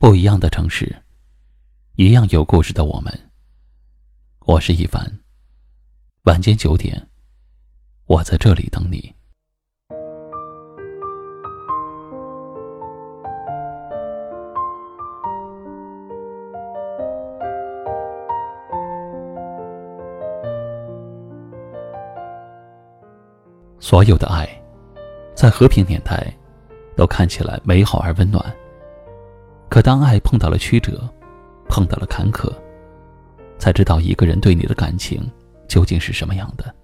不一样的城市，一样有故事的我们。我是一凡。晚间九点，我在这里等你。所有的爱，在和平年代，都看起来美好而温暖。可当爱碰到了曲折，碰到了坎坷，才知道一个人对你的感情究竟是什么样的。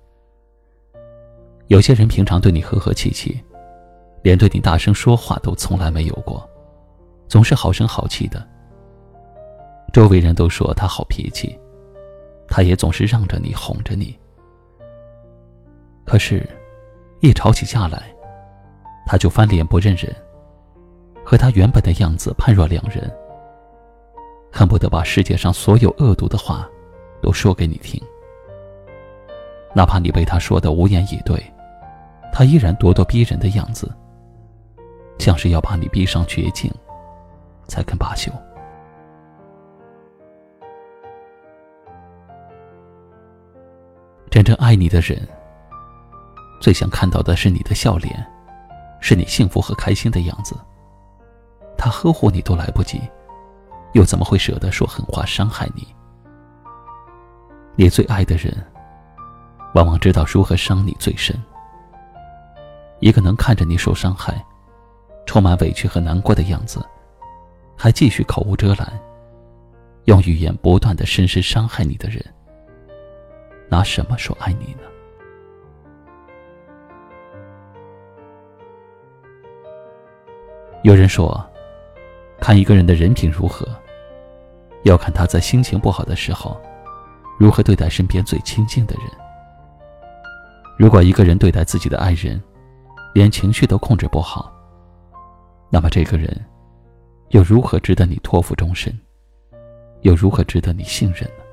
有些人平常对你和和气气，连对你大声说话都从来没有过，总是好声好气的。周围人都说他好脾气，他也总是让着你，哄着你。可是，一吵起架来，他就翻脸不认人。和他原本的样子判若两人，恨不得把世界上所有恶毒的话都说给你听。哪怕你被他说的无言以对，他依然咄咄逼人的样子，像是要把你逼上绝境，才肯罢休。真正爱你的人，最想看到的是你的笑脸，是你幸福和开心的样子。他呵护你都来不及，又怎么会舍得说狠话伤害你？你最爱的人，往往知道如何伤你最深。一个能看着你受伤害，充满委屈和难过的样子，还继续口无遮拦，用语言不断的深深伤害你的人，拿什么说爱你呢？有人说。看一个人的人品如何，要看他在心情不好的时候，如何对待身边最亲近的人。如果一个人对待自己的爱人，连情绪都控制不好，那么这个人，又如何值得你托付终身？又如何值得你信任呢？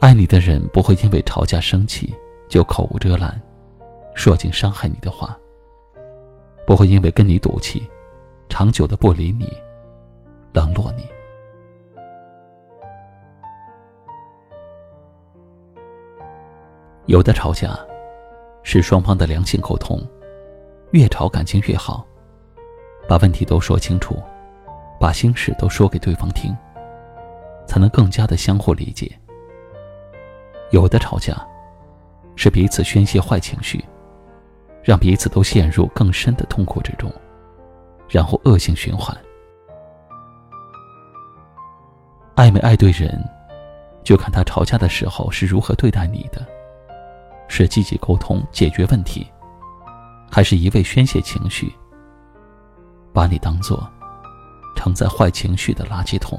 爱你的人不会因为吵架生气就口无遮拦，说尽伤害你的话，不会因为跟你赌气。长久的不理你，冷落你。有的吵架，是双方的良性沟通，越吵感情越好，把问题都说清楚，把心事都说给对方听，才能更加的相互理解。有的吵架，是彼此宣泄坏情绪，让彼此都陷入更深的痛苦之中。然后恶性循环。爱没爱对人，就看他吵架的时候是如何对待你的，是积极沟通解决问题，还是一味宣泄情绪，把你当做承载坏情绪的垃圾桶。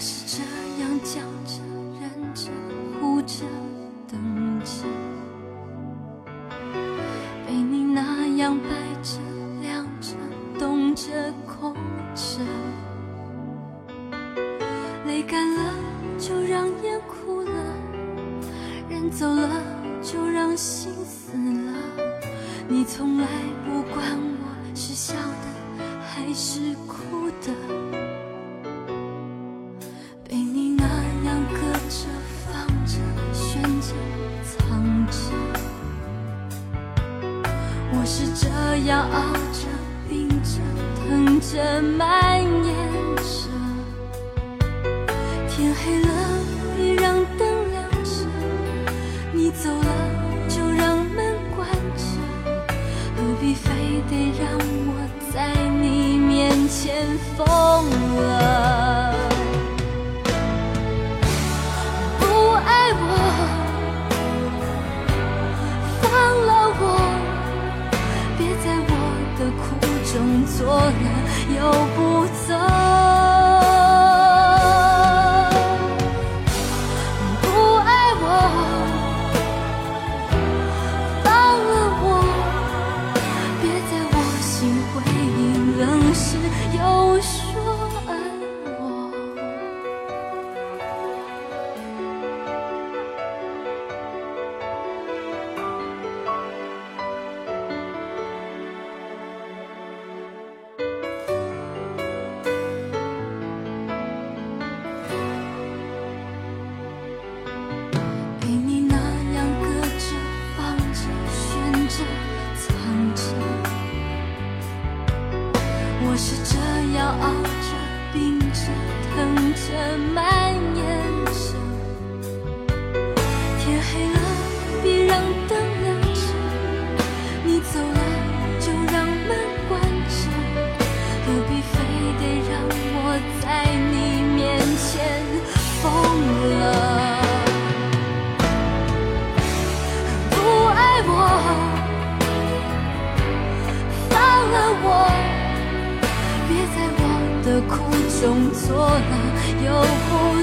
我是这样僵着、忍着、哭着、等着，被你那样摆着、晾着、冻着、空着，泪干了就让眼哭了，人走了就让心死了。你从来不管我是笑的还是哭的，着蔓延着天黑了别让灯亮着你走了就让门关着何必非得让我在你面前疯了。生错了，又不走。我试着要熬着，病着，疼着，蔓延着。天黑了，别让灯亮着。你走了，就让门关着。不必。苦中作乐，又不